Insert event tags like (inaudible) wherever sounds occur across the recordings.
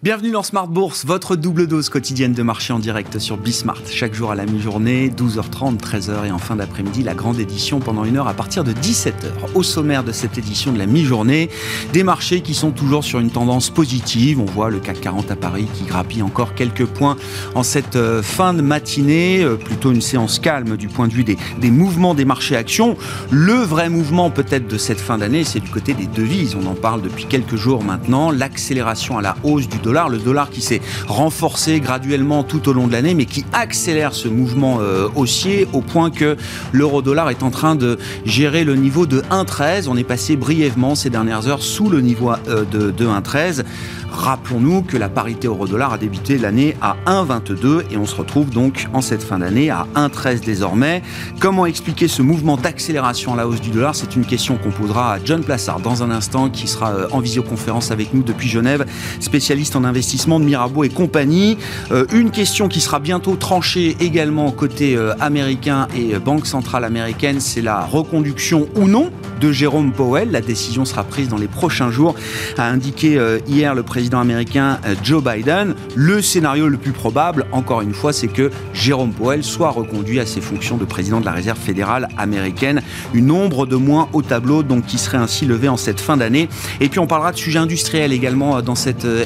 Bienvenue dans Smart Bourse, votre double dose quotidienne de marché en direct sur Bismart. Chaque jour à la mi-journée, 12h30, 13h et en fin d'après-midi, la grande édition pendant une heure à partir de 17h. Au sommaire de cette édition de la mi-journée, des marchés qui sont toujours sur une tendance positive. On voit le CAC 40 à Paris qui grappille encore quelques points en cette euh, fin de matinée. Euh, plutôt une séance calme du point de vue des, des mouvements des marchés actions. Le vrai mouvement peut-être de cette fin d'année, c'est du côté des devises. On en parle depuis quelques jours maintenant. L'accélération à la hausse du le dollar qui s'est renforcé graduellement tout au long de l'année, mais qui accélère ce mouvement euh, haussier au point que l'euro-dollar est en train de gérer le niveau de 1,13. On est passé brièvement ces dernières heures sous le niveau euh, de, de 1,13. Rappelons-nous que la parité euro-dollar a débuté l'année à 1,22 et on se retrouve donc en cette fin d'année à 1,13 désormais. Comment expliquer ce mouvement d'accélération à la hausse du dollar? C'est une question qu'on posera à John Plassard dans un instant qui sera euh, en visioconférence avec nous depuis Genève, spécialiste en investissement de Mirabeau et compagnie. Euh, une question qui sera bientôt tranchée également côté euh, américain et Banque centrale américaine, c'est la reconduction ou non de Jérôme Powell. La décision sera prise dans les prochains jours, a indiqué hier le président américain euh, Joe Biden. Le scénario le plus probable, encore une fois, c'est que Jérôme Powell soit reconduit à ses fonctions de président de la Réserve fédérale américaine. Une ombre de moins au tableau, donc qui serait ainsi levée en cette fin d'année. Et puis on parlera de sujets industriels également euh, dans cette euh,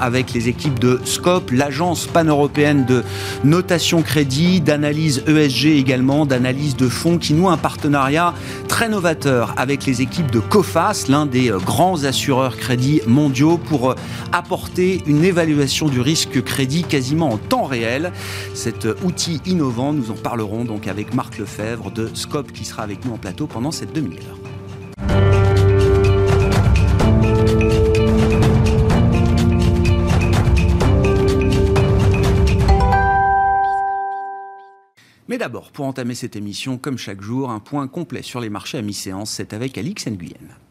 avec les équipes de Scope, l'agence pan-européenne de notation crédit, d'analyse ESG également, d'analyse de fonds, qui noue un partenariat très novateur avec les équipes de COFAS, l'un des grands assureurs crédits mondiaux, pour apporter une évaluation du risque crédit quasiment en temps réel. Cet outil innovant, nous en parlerons donc avec Marc Lefebvre de Scope qui sera avec nous en plateau pendant cette demi-heure. D'abord, pour entamer cette émission, comme chaque jour, un point complet sur les marchés à mi-séance, c'est avec Alix Nguyen.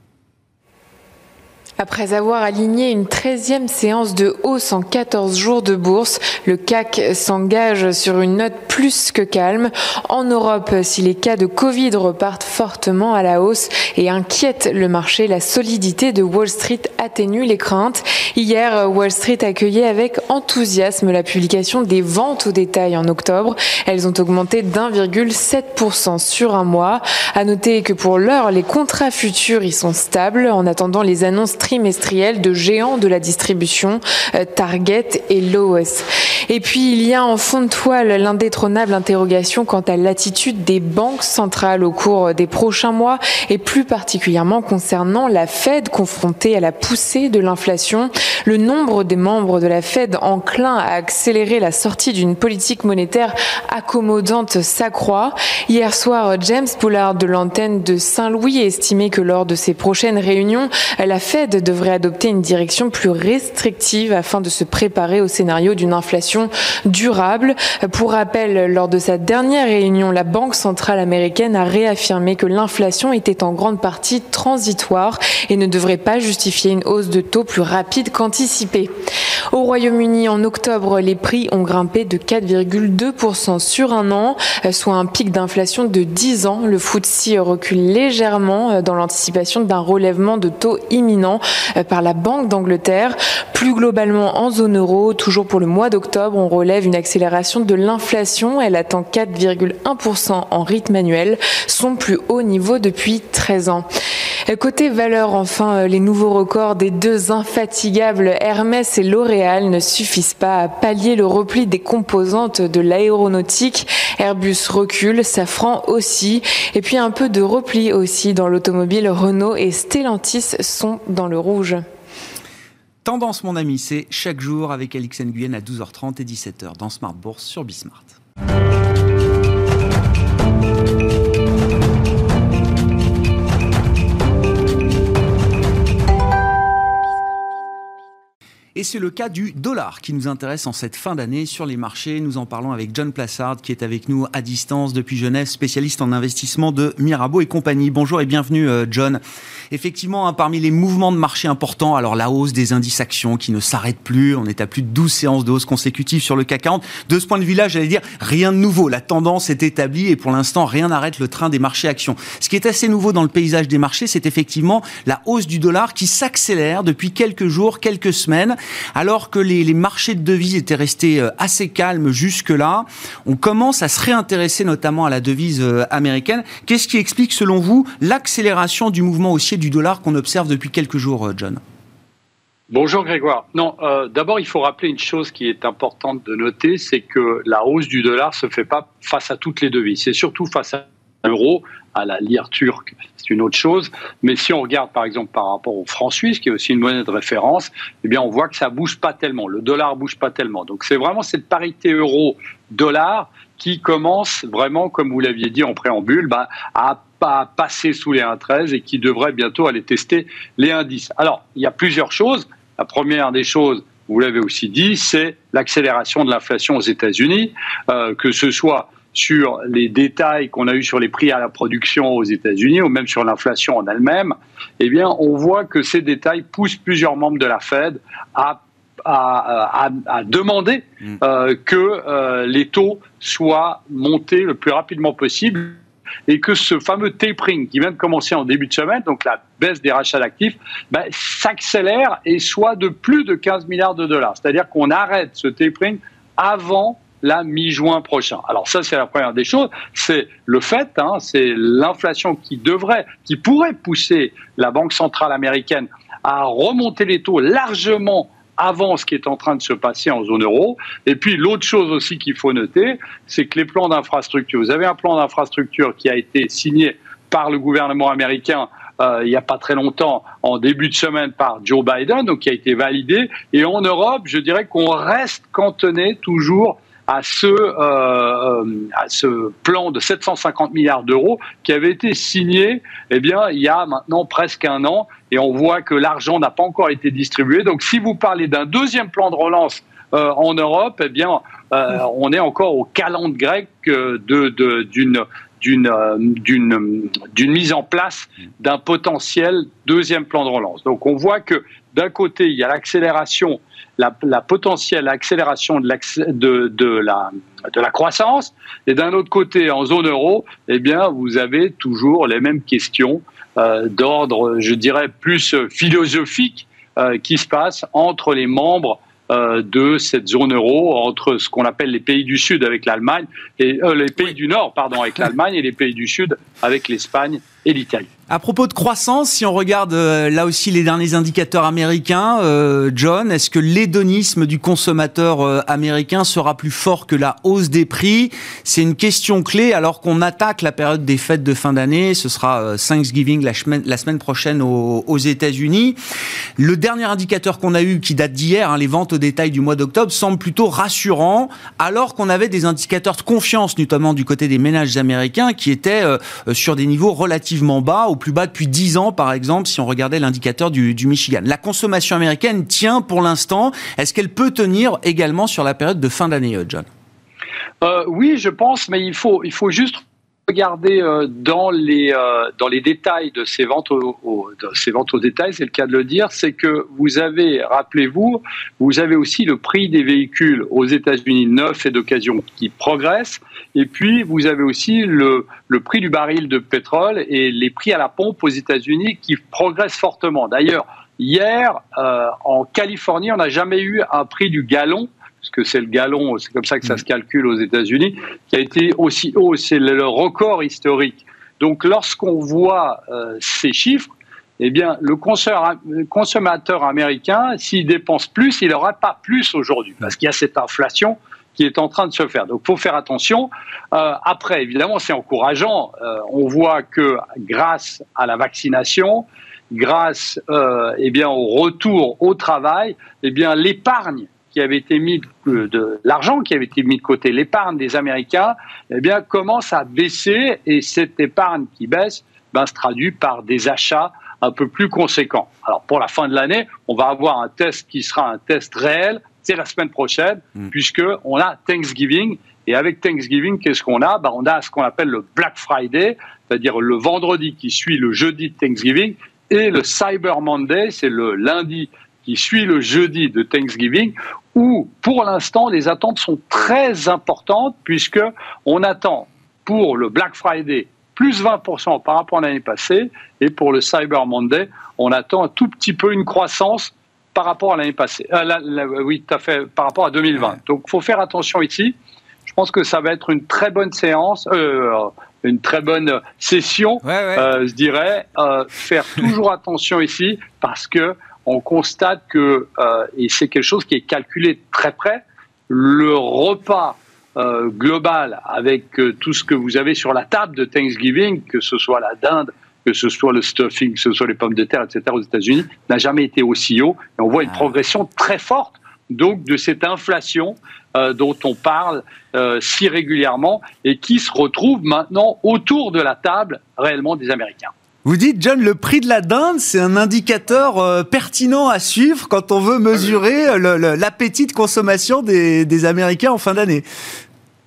Après avoir aligné une 13e séance de hausse en 14 jours de bourse, le CAC s'engage sur une note plus que calme. En Europe, si les cas de Covid repartent fortement à la hausse et inquiètent le marché, la solidité de Wall Street atténue les craintes. Hier, Wall Street accueillait avec enthousiasme la publication des ventes au détail en octobre. Elles ont augmenté d'1,7% sur un mois. À noter que pour l'heure, les contrats futurs y sont stables en attendant les annonces trimestriel de géants de la distribution, euh, Target et Lowe's. Et puis il y a en fond de toile l'indétrônable interrogation quant à l'attitude des banques centrales au cours des prochains mois et plus particulièrement concernant la Fed confrontée à la poussée de l'inflation. Le nombre des membres de la Fed enclins à accélérer la sortie d'une politique monétaire accommodante s'accroît. Hier soir, James Pollard de l'antenne de Saint-Louis estimait que lors de ses prochaines réunions, la Fed devrait adopter une direction plus restrictive afin de se préparer au scénario d'une inflation durable. Pour rappel, lors de sa dernière réunion, la Banque centrale américaine a réaffirmé que l'inflation était en grande partie transitoire et ne devrait pas justifier une hausse de taux plus rapide qu'anticipée. Au Royaume-Uni, en octobre, les prix ont grimpé de 4,2% sur un an, soit un pic d'inflation de 10 ans. Le FTSE recule légèrement dans l'anticipation d'un relèvement de taux imminent euh, par la Banque d'Angleterre. Plus globalement, en zone euro, toujours pour le mois d'octobre, on relève une accélération de l'inflation. Elle atteint 4,1% en rythme annuel, son plus haut niveau depuis 13 ans. Côté valeur, enfin, euh, les nouveaux records des deux infatigables Hermès et L'Oréal ne suffisent pas à pallier le repli des composantes de l'aéronautique. Airbus recule, Safran aussi, et puis un peu de repli aussi dans l'automobile. Renault et Stellantis sont dans le rouge. Tendance, mon ami, c'est chaque jour avec Alix Nguyen à 12h30 et 17h dans Smart Bourse sur Bismart. Et c'est le cas du dollar qui nous intéresse en cette fin d'année sur les marchés. Nous en parlons avec John Plassard qui est avec nous à distance depuis Genève, spécialiste en investissement de Mirabeau et compagnie. Bonjour et bienvenue euh, John. Effectivement, hein, parmi les mouvements de marché importants, alors la hausse des indices actions qui ne s'arrête plus, on est à plus de 12 séances de hausse consécutives sur le CAC 40. De ce point de vue-là, j'allais dire rien de nouveau. La tendance est établie et pour l'instant, rien n'arrête le train des marchés actions. Ce qui est assez nouveau dans le paysage des marchés, c'est effectivement la hausse du dollar qui s'accélère depuis quelques jours, quelques semaines Alors que les, marchés de devises étaient restés euh, assez calmes jusque-là, on commence à se réintéresser notamment à la devise euh, américaine. Qu'est-ce qui explique, selon vous, l'accélération du mouvement haussier du dollar qu'on observe depuis quelques jours, John? Bonjour Grégoire. Non, d'abord il faut rappeler une chose qui est importante de noter, c'est que la hausse du dollar se fait pas face à toutes les devises, c'est surtout face à à la lire turque, c'est une autre chose. Mais si on regarde par exemple par rapport au franc suisse, qui est aussi une monnaie de référence, eh bien on voit que ça bouge pas tellement, le dollar bouge pas tellement. Donc c'est vraiment cette parité euro-dollar qui commence vraiment, comme vous l'aviez dit en préambule, bah, à pas passer sous les 1,13 et qui devrait bientôt aller tester les 1,10. Alors, il y a plusieurs choses. La première des choses, vous l'avez aussi dit, c'est l'accélération de l'inflation aux États-Unis, euh, que ce soit sur les détails qu'on a eu sur les prix à la production aux États-Unis ou même sur l'inflation en elle-même, eh bien, on voit que ces détails poussent plusieurs membres de la Fed à à, demander mm. euh, que euh, les taux soient montés le plus rapidement possible et que ce fameux tapering qui vient de commencer en début de semaine, donc la baisse des rachats d'actifs, ben, s'accélère et soit de plus de 15 milliards de dollars. C'est-à-dire qu'on arrête ce tapering avant la mi-juin prochain. Alors ça, c'est la première des choses. C'est le fait, hein, c'est l'inflation qui devrait, qui pourrait pousser la Banque centrale américaine à remonter les taux largement avant ce qui est en train de se passer en zone euro. Et puis l'autre chose aussi qu'il faut noter, c'est que les plans d'infrastructure, vous avez un plan d'infrastructure qui a été signé par le gouvernement américain euh, il n'y a pas très longtemps, en début de semaine par Joe Biden, donc qui a été validé. Et en Europe, je dirais qu'on reste cantonné toujours à ce, euh, euh, à ce plan de 750 milliards d'euros qui avait été signé eh bien, il y a maintenant presque un an et on voit que l'argent n'a pas encore été distribué. Donc si vous parlez d'un deuxième plan de relance euh, en Europe, eh bien, euh, on est encore au calendrier grec de, de, d'une d'une d'une d'une mise en place d'un potentiel deuxième plan de relance. Donc on voit que d'un côté il y a l'accélération la, potentielle accélération de, de, de, la, de la croissance. Et d'un autre côté, en zone euro, eh bien, vous avez toujours les mêmes questions euh, d'ordre, je dirais, plus philosophique euh, qui se passent entre les membres euh, de cette zone euro entre ce qu'on appelle les pays du Sud avec l'Allemagne et les pays du Nord pardon avec l'Allemagne et les pays du Sud avec l'Espagne et l'Italie. À propos de croissance, si on regarde euh, là aussi les derniers indicateurs américains, euh, John, est-ce que l'hédonisme du consommateur euh, américain sera plus fort que la hausse des prix? C'est une question clé alors qu'on attaque la période des fêtes de fin d'année. Ce sera Thanksgiving la semaine, prochaine aux, aux États-Unis. Le dernier indicateur qu'on a eu, qui date d'hier, hein, les ventes au détail du mois d'octobre, semble plutôt rassurant, alors qu'on avait des indicateurs de confiance, notamment du côté des ménages américains, qui étaient sur des niveaux relativement bas plus bas depuis 10 ans, par exemple, si on regardait l'indicateur du, Michigan. La consommation américaine tient pour l'instant. Est-ce qu'elle peut tenir également sur la période de fin d'année, euh, John? Euh, Oui, je pense, mais il faut, il faut juste regarder euh, dans les euh, dans les détails de ces ventes au, ces ventes au détail, c'est le cas de le dire, c'est que vous avez, rappelez-vous, vous avez aussi le prix des véhicules aux États-Unis neufs et d'occasion qui progresse, et puis vous avez aussi le le prix du baril de pétrole et les prix à la pompe aux États-Unis qui progressent fortement. D'ailleurs, hier euh, en Californie, on n'a jamais eu un prix du gallon que c'est le gallon, c'est comme ça que ça mm. se calcule aux États-Unis, qui a été aussi haut. C'est le record historique. Donc, lorsqu'on voit euh, ces chiffres, eh bien, le consommateur américain, s'il dépense plus, il n'aura pas plus aujourd'hui, parce qu'il y a cette inflation qui est en train de se faire. Donc, il faut faire attention. Euh, après, évidemment, c'est encourageant. Euh, on voit que grâce à la vaccination, grâce eh bien, au retour au travail, eh bien, l'épargne qui avait été mis de, l'argent qui avait été mis de côté, l'épargne des Américains, eh bien commence à baisser et cette épargne qui baisse ben, se traduit par des achats un peu plus conséquents. Alors pour la fin de l'année, on va avoir un test qui sera un test réel, c'est la semaine prochaine, mm. puisque on a Thanksgiving et avec Thanksgiving, qu'est-ce qu'on a? Ben, On a ce qu'on appelle le Black Friday, c'est-à-dire le vendredi qui suit le jeudi de Thanksgiving, et le Cyber Monday, c'est le lundi qui suit le jeudi de Thanksgiving, où pour l'instant les attentes sont très importantes puisque on attend pour le Black Friday plus 20% par rapport à l'année passée et pour le Cyber Monday on attend un tout petit peu une croissance par rapport à l'année passée. oui, tout à fait, par rapport à 2020. Donc, il faut faire attention ici. Je pense que ça va être une très bonne séance, une très bonne session, je dirais. faire toujours attention ici parce que on constate que, et c'est quelque chose qui est calculé très près, le repas euh, global avec euh, tout ce que vous avez sur la table de Thanksgiving, que ce soit la dinde, que ce soit le stuffing, que ce soit les pommes de terre, etc. aux États-Unis, n'a jamais été aussi haut. Et on voit une ah. progression très forte donc de cette inflation euh, dont on parle si régulièrement et qui se retrouve maintenant autour de la table réellement des Américains. Vous dites, John, le prix de la dinde, c'est un indicateur euh, pertinent à suivre quand on veut mesurer euh, l'appétit de consommation des, Américains en fin d'année.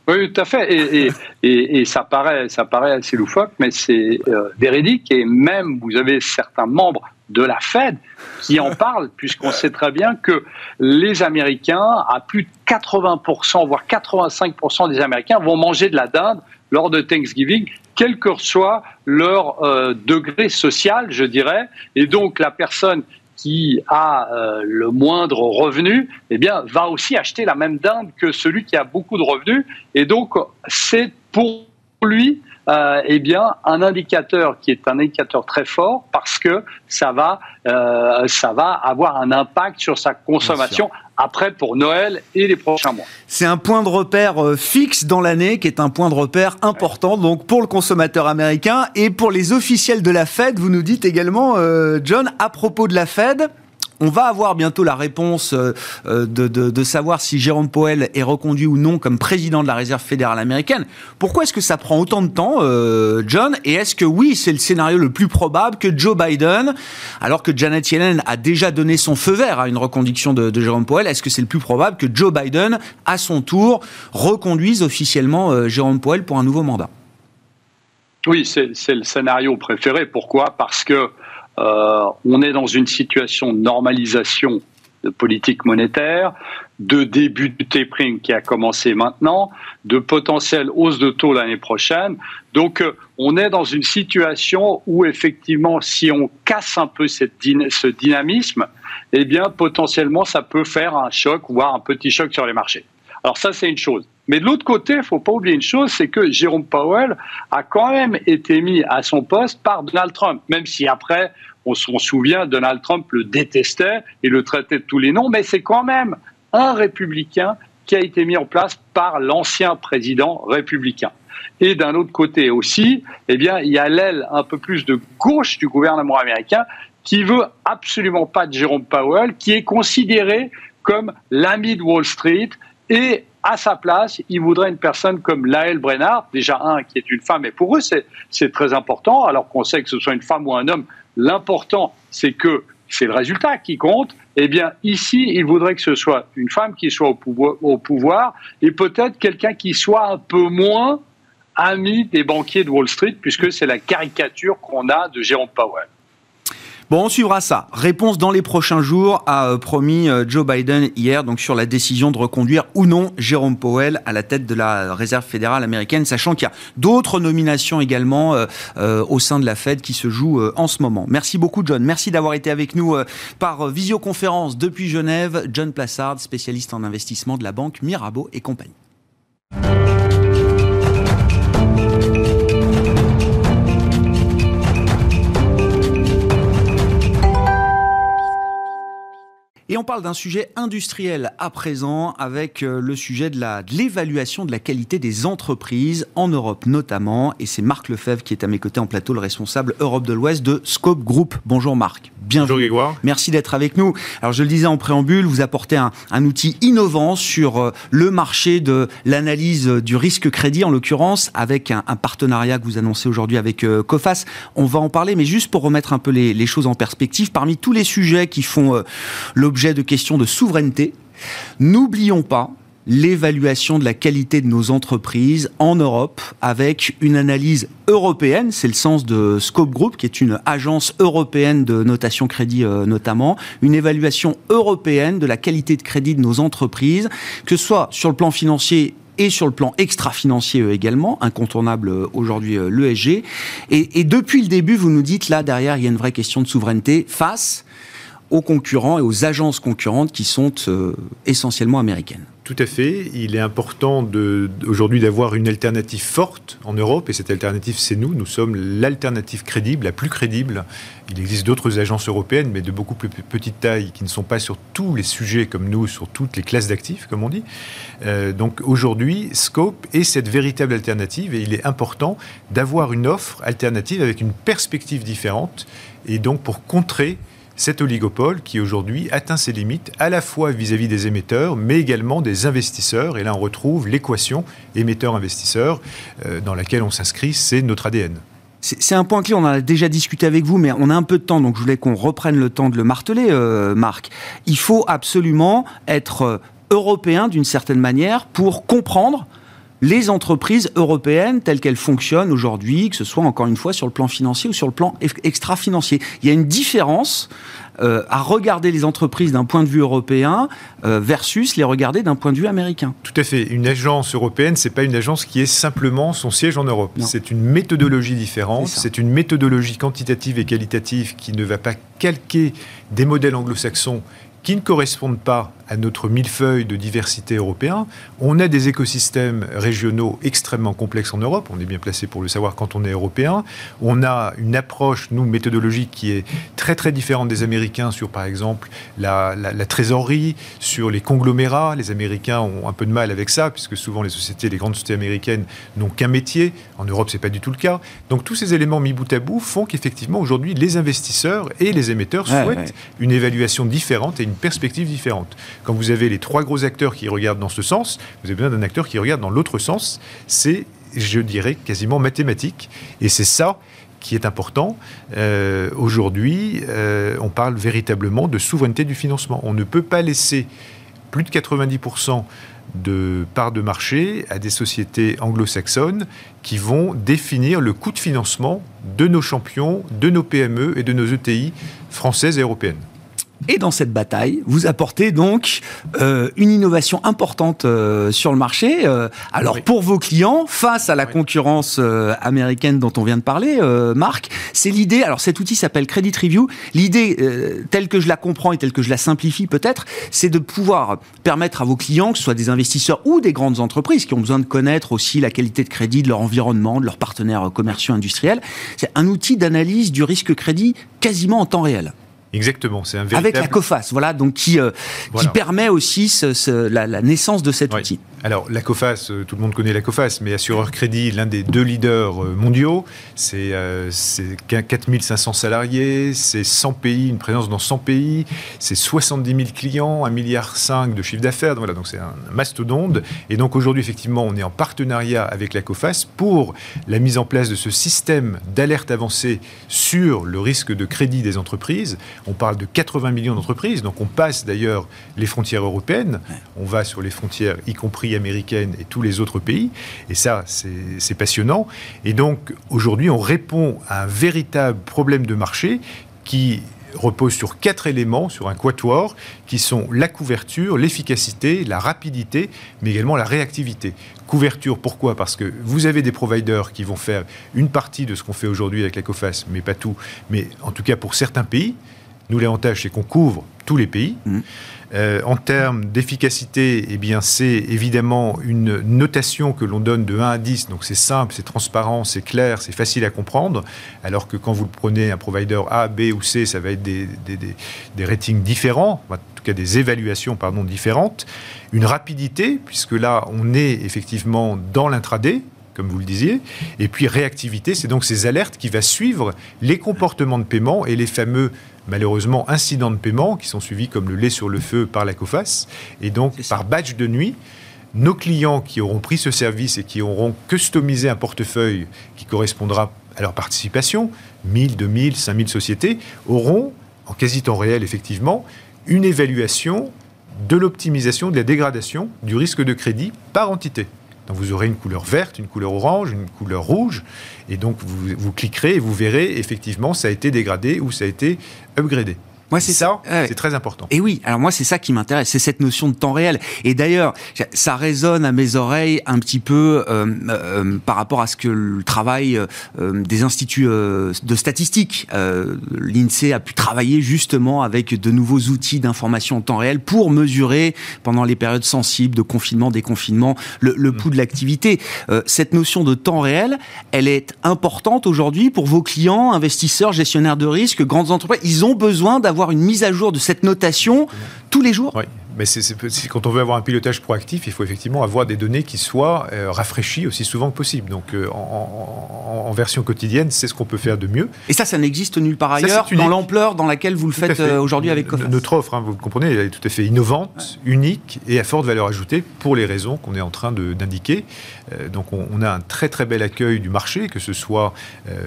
Oui, tout à fait. Et, ça, paraît, ça paraît assez loufoque, mais c'est euh, véridique. Et même, vous avez certains membres de la Fed qui en (laughs) parlent, puisqu'on sait très bien que les Américains, à plus de 80%, voire 85% des Américains, vont manger de la dinde lors de Thanksgiving quel que soit leur euh, degré social, je dirais. Et donc la personne qui a euh, le moindre revenu, eh bien, va aussi acheter la même dinde que celui qui a beaucoup de revenus. Et donc, c'est pour lui euh, eh bien, un indicateur qui est un indicateur très fort parce que ça va, euh, ça va avoir un impact sur sa consommation après pour Noël et les prochains mois. C'est un point de repère euh, fixe dans l'année qui est un point de repère important donc pour le consommateur américain et pour les officiels de la Fed. Vous nous dites également, John, à propos de la Fed, on va avoir bientôt la réponse euh, euh, de, savoir si Jérôme Powell est reconduit ou non comme président de la Réserve fédérale américaine. Pourquoi est-ce que ça prend autant de temps, euh, John? Et est-ce que oui, c'est le scénario le plus probable que Joe Biden, alors que Janet Yellen a déjà donné son feu vert à une reconduction de, de Jérôme Powell, est-ce que c'est le plus probable que Joe Biden, à son tour, reconduise officiellement Jérôme Powell pour un nouveau mandat? Oui, c'est le scénario préféré. Pourquoi? Parce que euh, on est dans une situation de normalisation de politique monétaire, de début du tapering qui a commencé maintenant, de potentielle hausse de taux l'année prochaine. Donc, euh, on est dans une situation où effectivement, si on casse un peu cette ce dynamisme, eh bien, potentiellement, ça peut faire un choc, voire un petit choc sur les marchés. Alors ça, c'est une chose. Mais de l'autre côté, il faut pas oublier une chose, c'est que Jérôme Powell a quand même été mis à son poste par Donald Trump, même si après, on se souvient, Donald Trump le détestait et le traitait de tous les noms, mais c'est quand même un républicain qui a été mis en place par l'ancien président républicain. Et d'un autre côté aussi, eh bien, il y a l'aile un peu plus de gauche du gouvernement américain qui veut absolument pas de Jérôme Powell, qui est considéré comme l'ami de Wall Street et à sa place, il voudrait une personne comme Laëlle Brennard, déjà un qui est une femme, et pour eux c'est très important, alors qu'on sait que ce soit une femme ou un homme, l'important c'est que c'est le résultat qui compte. Eh bien, ici, il voudrait que ce soit une femme qui soit au pouvoir, au pouvoir et peut-être quelqu'un qui soit un peu moins ami des banquiers de Wall Street, puisque c'est la caricature qu'on a de Jérôme Powell. Bon, on suivra ça. Réponse dans les prochains jours, a euh, promis euh, Joe Biden hier, donc sur la décision de reconduire ou non Jérôme Powell à la tête de la Réserve fédérale américaine, sachant qu'il y a d'autres nominations également euh, au sein de la Fed qui se jouent en ce moment. Merci beaucoup, John. Merci d'avoir été avec nous par visioconférence depuis Genève. John Plassard, spécialiste en investissement de la banque Mirabeau et compagnie. Et on parle d'un sujet industriel à présent avec euh, le sujet de l'évaluation de, de la qualité des entreprises en Europe notamment. Et c'est Marc Lefebvre qui est à mes côtés en plateau, le responsable Europe de l'Ouest de Scope Group. Bonjour Marc. Bienvenue. Merci d'être avec nous. Alors je le disais en préambule, vous apportez un, un outil innovant sur euh, le marché de l'analyse du risque crédit en l'occurrence avec un, un, partenariat que vous annoncez aujourd'hui avec euh, Cofas. On va en parler, mais juste pour remettre un peu les, les choses en perspective, parmi tous les sujets qui font euh, l'objet de questions de souveraineté. N'oublions pas l'évaluation de la qualité de nos entreprises en Europe avec une analyse européenne, c'est le sens de Scope Group, qui est une agence européenne de notation crédit euh, notamment, une évaluation européenne de la qualité de crédit de nos entreprises, que ce soit sur le plan financier et sur le plan extra-financier euh, également, incontournable euh, aujourd'hui l'ESG. Et, depuis le début, vous nous dites, là, derrière, il y a une vraie question de souveraineté face aux concurrents et aux agences concurrentes qui sont essentiellement américaines. Tout à fait. Il est important aujourd'hui d'avoir une alternative forte en Europe, et cette alternative, c'est nous. Nous sommes l'alternative crédible, la plus crédible. Il existe d'autres agences européennes, mais de beaucoup plus petite taille, qui ne sont pas sur tous les sujets comme nous, sur toutes les classes d'actifs, comme on dit. Euh, donc aujourd'hui, Scope est cette véritable alternative, et il est important d'avoir une offre alternative avec une perspective différente, et donc pour contrer cet oligopole qui aujourd'hui atteint ses limites à la fois vis-à-vis des émetteurs, mais également des investisseurs. Et là, on retrouve l'équation émetteur-investisseur euh, dans laquelle on s'inscrit, c'est notre ADN. C'est un point clé, on en a déjà discuté avec vous, mais on a un peu de temps, donc je voulais qu'on reprenne le temps de le marteler, euh, Marc. Il faut absolument être euh, européen d'une certaine manière pour comprendre les entreprises européennes telles qu'elles fonctionnent aujourd'hui, que ce soit encore une fois sur le plan financier ou sur le plan extra-financier. Il y a une différence euh, à regarder les entreprises d'un point de vue européen euh, versus les regarder d'un point de vue américain. Tout à fait. Une agence européenne, c'est pas une agence qui est simplement son siège en Europe. C'est une méthodologie différente. C'est une méthodologie quantitative et qualitative qui ne va pas calquer des modèles anglo-saxons qui ne correspondent pas à notre millefeuille de diversité européen. On a des écosystèmes régionaux extrêmement complexes en Europe. On est bien placé pour le savoir quand on est européen. On a une approche, nous, méthodologique qui est très très différente des Américains sur, par exemple, la, trésorerie, sur les conglomérats. Les Américains ont un peu de mal avec ça, puisque souvent les sociétés, les grandes sociétés américaines n'ont qu'un métier. En Europe, c'est pas du tout le cas. Donc tous ces éléments mis bout à bout font qu'effectivement, aujourd'hui, les investisseurs et les émetteurs souhaitent une évaluation différente et une perspective différente. Quand vous avez les trois gros acteurs qui regardent dans ce sens, vous avez besoin d'un acteur qui regarde dans l'autre sens. C'est, je dirais, quasiment mathématique. Et c'est ça qui est important. Euh, aujourd'hui, euh, on parle véritablement de souveraineté du financement. On ne peut pas laisser plus de 90% de parts de marché à des sociétés anglo-saxonnes qui vont définir le coût de financement de nos champions, de nos PME et de nos ETI françaises et européennes. Et dans cette bataille, vous apportez donc euh, une innovation importante euh, sur le marché. Euh, alors pour vos clients, face à la concurrence américaine dont on vient de parler, Marc, c'est l'idée. Alors cet outil s'appelle Credit Review. L'idée, telle que je la comprends et telle que je la simplifie peut-être, c'est de pouvoir permettre à vos clients, que ce soit des investisseurs ou des grandes entreprises qui ont besoin de connaître aussi la qualité de crédit de leur environnement, de leurs partenaires commerciaux industriels, c'est un outil d'analyse du risque crédit quasiment en temps réel. Exactement, c'est un véritable... Avec la COFAS, voilà, donc qui, euh, qui permet aussi la, naissance de cet outil. Alors, la COFAS, euh, tout le monde connaît la COFAS, mais Assureur Crédit, l'un des deux leaders euh, mondiaux, c'est 4500 salariés, c'est 100 pays, une présence dans 100 pays, c'est 70 000 clients, 1,5 milliard de chiffre d'affaires, voilà, donc c'est un mastodonte. Et donc aujourd'hui, effectivement, on est en partenariat avec la COFAS pour la mise en place de ce système d'alerte avancée sur le risque de crédit des entreprises on parle de 80 millions d'entreprises, donc on passe d'ailleurs les frontières européennes, on va sur les frontières, y compris américaines et tous les autres pays, et ça, c'est passionnant. Et donc, aujourd'hui, on répond à un véritable problème de marché qui repose sur quatre éléments, sur un quatuor, qui sont la couverture, l'efficacité, la rapidité, mais également la réactivité. Couverture, pourquoi? Parce que vous avez des providers qui vont faire une partie de ce qu'on fait aujourd'hui avec la COFAS, mais pas tout, mais en tout cas pour certains pays, nous, l'avantage, c'est qu'on couvre tous les pays. Mmh. Euh, en termes d'efficacité, eh bien, c'est évidemment une notation que l'on donne de 1 à 10. Donc, c'est simple, c'est transparent, c'est clair, c'est facile à comprendre. Alors que quand vous prenez un provider A, B ou C, ça va être des, des, ratings différents, en tout cas des évaluations pardon, différentes. Une rapidité, puisque là, on est effectivement dans l'intraday, comme vous le disiez. Et puis réactivité, c'est donc ces alertes qui va suivre les comportements de paiement et les fameux malheureusement incidents de paiement qui sont suivis comme le lait sur le feu par la COFAS. Et donc, par badge de nuit, nos clients qui auront pris ce service et qui auront customisé un portefeuille qui correspondra à leur participation, 1000, 2000, 5000 sociétés, auront, en quasi temps réel effectivement, une évaluation de l'optimisation de la dégradation du risque de crédit par entité. Vous aurez une couleur verte, une couleur orange, une couleur rouge, et donc vous cliquerez et vous verrez effectivement ça a été dégradé ou ça a été upgradé. Moi, c'est ça, ça. c'est très important. Et oui, alors moi, c'est ça qui m'intéresse, c'est cette notion de temps réel. Et d'ailleurs, ça résonne à mes oreilles un petit peu euh, euh, par rapport à ce que le travail euh, des instituts euh, de statistiques, euh, l'INSEE a pu travailler justement avec de nouveaux outils d'information en temps réel pour mesurer pendant les périodes sensibles de confinement, déconfinement, le, le pouls de l'activité. Euh, cette notion de temps réel, elle est importante aujourd'hui pour vos clients, investisseurs, gestionnaires de risque, grandes entreprises. Ils ont besoin d'avoir une mise à jour de cette notation tous les jours? Mais c'est, quand on veut avoir un pilotage proactif, il faut effectivement avoir des données qui soient euh, rafraîchies aussi souvent que possible. Donc euh, en, en, en, version quotidienne, c'est ce qu'on peut faire de mieux. Et ça, ça n'existe nulle part ailleurs, dans l'ampleur dans laquelle vous le tout faites euh, aujourd'hui avec Coface. Notre offre, hein, vous le comprenez, elle est tout à fait innovante, ouais. unique et à forte valeur ajoutée pour les raisons qu'on est en train d'indiquer. Euh, donc on, on, a un très très bel accueil du marché, que ce soit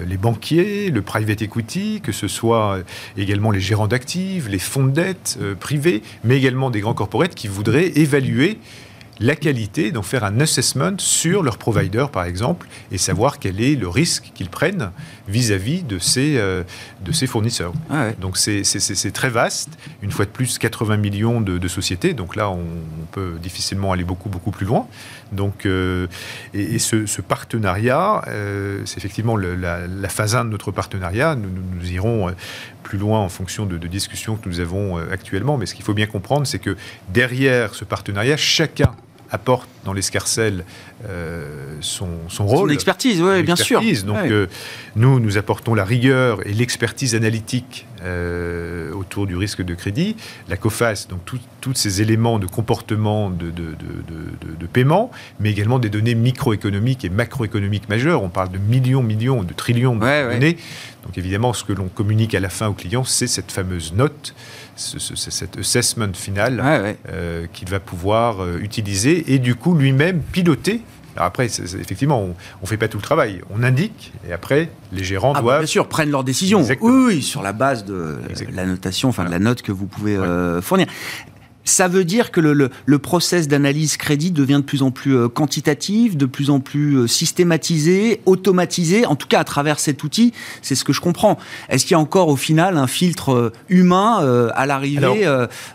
les banquiers, le private equity, que ce soit également les gérants d'actifs, les fonds de dette privés, mais également des grands corporates qui voudraient évaluer la qualité, donc faire un assessment sur leur provider, par exemple, et savoir quel est le risque qu'ils prennent vis-à-vis -vis de, ces, euh, de ces fournisseurs. Ah ouais. Donc c'est très vaste. Une fois de plus, 80 millions de, de sociétés. Donc là, on, on, peut difficilement aller beaucoup, beaucoup plus loin. Donc, euh, et, et ce, ce, partenariat, euh, c'est effectivement le, la, la, phase 1 de notre partenariat. Nous, nous, nous irons plus loin en fonction de, de, discussions que nous avons euh, actuellement. Mais ce qu'il faut bien comprendre, c'est que derrière ce partenariat, chacun apporte dans l'escarcelle euh, son, son, rôle. Son expertise, oui, bien sûr. Donc, ouais. euh, nous, nous apportons la rigueur et l'expertise analytique euh, autour du risque de crédit. La COFAS, donc tous ces éléments de comportement de, de, de, de, paiement, mais également des données microéconomiques et macroéconomiques majeures. On parle de millions, millions, de trillions de ouais, données. Donc, évidemment, ce que l'on communique à la fin au client, c'est cette fameuse note ce, ce, cet assessment final ouais, euh, qu'il va pouvoir euh, utiliser et du coup lui-même piloter. Alors après, c est, c est, effectivement, on ne fait pas tout le travail. On indique et après, les gérants ah doivent. Bah bien sûr, prennent leurs décisions. Oui, oui, sur la base de Exactement. la notation, enfin de la note que vous pouvez euh, fournir ça veut dire que le, le, le process d'analyse crédit devient de plus en plus euh, quantitatif, de plus en plus euh, systématisé, automatisé, en tout cas à travers cet outil, c'est ce que je comprends. Est-ce qu'il y a encore au final un filtre euh, humain à l'arrivée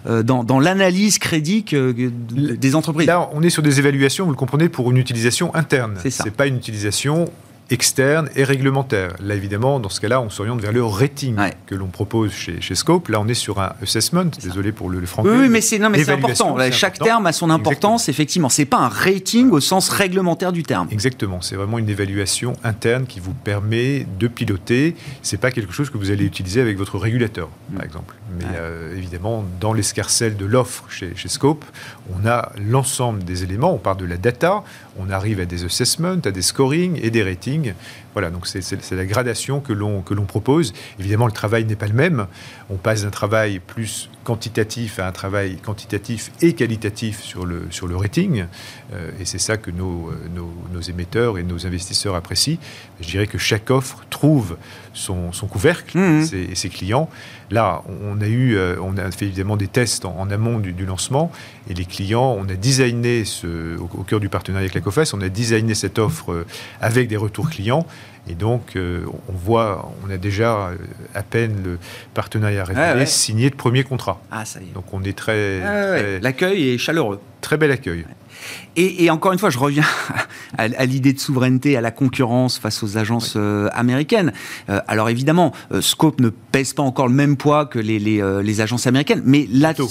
dans, dans l'analyse crédit que, des entreprises? Là, on est sur des évaluations, vous le comprenez, pour une utilisation interne. C'est ça. C'est pas une utilisation externe et réglementaire. Là, évidemment, dans ce cas-là, on s'oriente vers le rating ouais. que l'on propose chez, chez, Scope. Là, on est sur un assessment. Désolé pour le, le franc. Oui, mais c'est non, mais c'est important. Chaque important. terme a son importance. Exactement. Effectivement, c'est pas un rating au sens réglementaire du terme. Exactement. C'est vraiment une évaluation interne qui vous permet de piloter. C'est pas quelque chose que vous allez utiliser avec votre régulateur, par exemple. Mais ouais. euh, évidemment, dans l'escarcelle de l'offre chez, chez Scope, on a l'ensemble des éléments. On part de la data, on arrive à des assessments, à des scoring et des ratings voilà, donc c'est la gradation que l'on propose. Évidemment, le travail n'est pas le même. On passe d'un travail plus quantitatif à un travail quantitatif et qualitatif sur le, sur le rating. Euh, et c'est ça que nos, nos, nos, émetteurs et nos investisseurs apprécient. Je dirais que chaque offre trouve son, son couvercle mmh. ses, et ses clients. Là, on a, eu, euh, on a fait évidemment des tests en, en amont du, du, lancement et les clients, on a designé ce, au, au, cœur du partenariat avec la COFAS, on a designé cette offre euh, avec des retours clients. Et donc, euh, on voit, on a déjà à peine le partenariat révélé, ah ouais. signé de premier contrat. Ah, ça y est. Donc, on est très. Ah ouais. L'accueil est chaleureux. Très bel accueil. Et, et, encore une fois, je reviens (laughs) à, à l'idée de souveraineté, à la concurrence face aux agences oui. euh, américaines. Euh, alors évidemment, euh, Scope ne pèse pas encore le même poids que les, les, euh, les agences américaines, mais là, bientôt.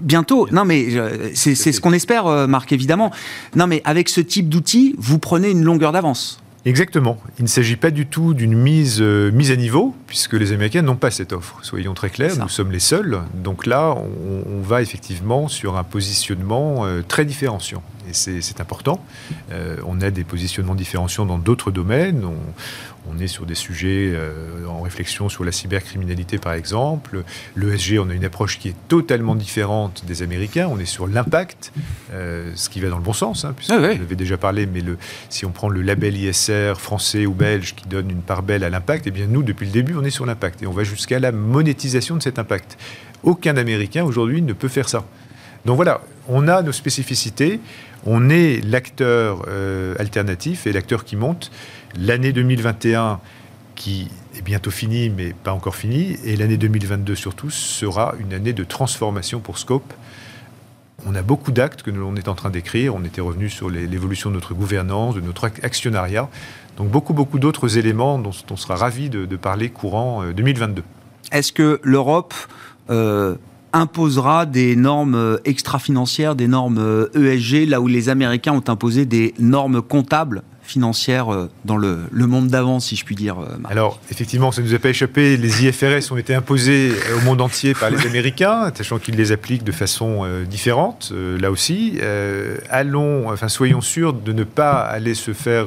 bientôt. Non, mais c'est ce qu'on espère, euh, Marc, évidemment. Non, mais avec ce type d'outils, vous prenez une longueur d'avance. Exactement. Il ne s'agit pas du tout d'une mise, euh, mise à niveau, puisque les Américains n'ont pas cette offre. Soyons très clairs, nous sommes les seuls. Donc là, on, on va effectivement sur un positionnement euh, très différenciant. Et c'est important. Euh, on a des positionnements différenciants dans d'autres domaines. On, on, est sur des sujets en réflexion sur la cybercriminalité, par exemple. L'ESG, on a une approche qui est totalement différente des Américains. On est sur l'impact, ce qui va dans le bon sens, hein, puisque ah ouais. vous avez déjà parlé, mais le, si on prend le label ISR français ou belge qui donne une part belle à l'impact, eh bien nous, depuis le début, on est sur l'impact. Et on va jusqu'à la monétisation de cet impact. Aucun Américain aujourd'hui ne peut faire ça. Donc voilà, on a nos spécificités, on est l'acteur euh, alternatif et l'acteur qui monte. L'année 2021 qui est bientôt finie, mais pas encore finie. Et l'année 2022 surtout sera une année de transformation pour Scope. On a beaucoup d'actes que l'on est en train d'écrire. On était revenu sur l'évolution de notre gouvernance, de notre actionnariat. Donc beaucoup, beaucoup d'autres éléments dont on sera ravi de, parler courant 2022. Euh, Est-ce que l'Europe euh, imposera des normes euh, extra-financières, des normes ESG, e là où les Américains ont imposé des normes comptables financière euh, dans le, monde d'avant, si je puis dire. Euh, Alors, effectivement, ça ne nous a pas échappé. Les IFRS ont été imposés au monde entier par les (laughs) Américains, sachant qu'ils les appliquent de façon euh, différente, là aussi. allons, enfin, soyons sûrs de ne pas aller se faire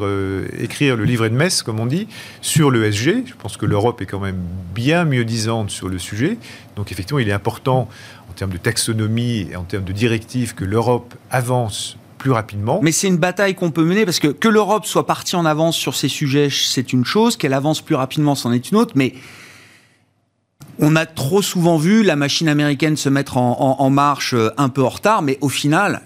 écrire le livret de messe, comme on dit, sur l'ESG. Je pense que l'Europe est quand même bien mieux disante sur le sujet. Donc, effectivement, il est important, en termes de taxonomie et en termes de directives, que l'Europe avance rapidement. Mais c'est une bataille qu'on peut mener parce que que l'Europe soit partie en avance sur ces sujets, c'est une chose, qu'elle avance plus rapidement, c'en est une autre, mais on a trop souvent vu la machine américaine se mettre en, marche euh, un peu en retard, mais au final,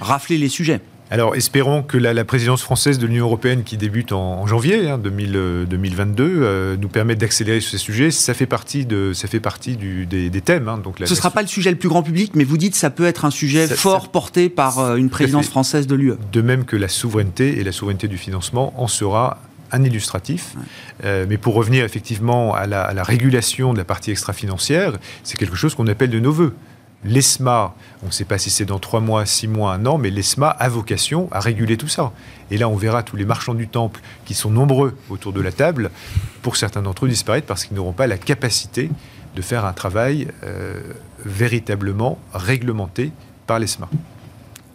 rafler les sujets. Alors espérons que la, présidence française de l'Union européenne qui débute en, janvier 2022 hein, euh, nous permette d'accélérer sur ces sujets. Ça fait partie, de, ça fait partie des, thèmes. Hein, donc Ce ne sera pas le sujet le plus grand public, mais vous dites que ça peut être un sujet fort porté par euh, une présidence française de l'UE. De même que la souveraineté et la souveraineté du financement en sera un illustratif. Euh, mais pour revenir effectivement à la, à la, régulation de la partie extra-financière, c'est quelque chose qu'on appelle de nos voeux. L'ESMA, on ne sait pas si c'est dans trois mois, six mois, un an, mais l'ESMA a vocation à réguler tout ça. Et là, on verra tous les marchands du temple, qui sont nombreux autour de la table, pour certains d'entre eux disparaître parce qu'ils n'auront pas la capacité de faire un travail euh, véritablement réglementé par l'ESMA.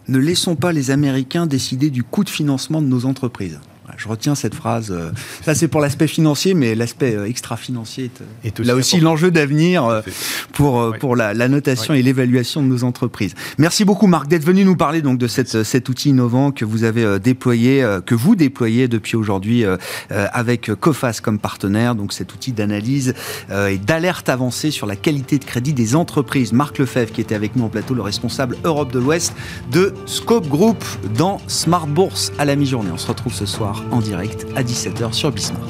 Ne laissons pas les Américains décider du coût de financement de nos entreprises. Je retiens cette phrase. Euh, ça, c'est pour l'aspect financier, mais l'aspect euh, extra-financier est, euh, là aussi l'enjeu d'avenir pour, pour la, notation et l'évaluation de nos entreprises. Merci beaucoup, Marc, d'être venu nous parler donc de cette, cet outil innovant que vous avez déployé, que vous déployez depuis aujourd'hui avec COFAS comme partenaire, donc cet outil d'analyse et d'alerte avancée sur la qualité de crédit des entreprises. Marc Lefebvre, qui était avec nous en plateau, le responsable Europe de l'Ouest de Scope Group dans Smart Bourse à la mi-journée. On se retrouve ce en direct à 17h sur Bismart.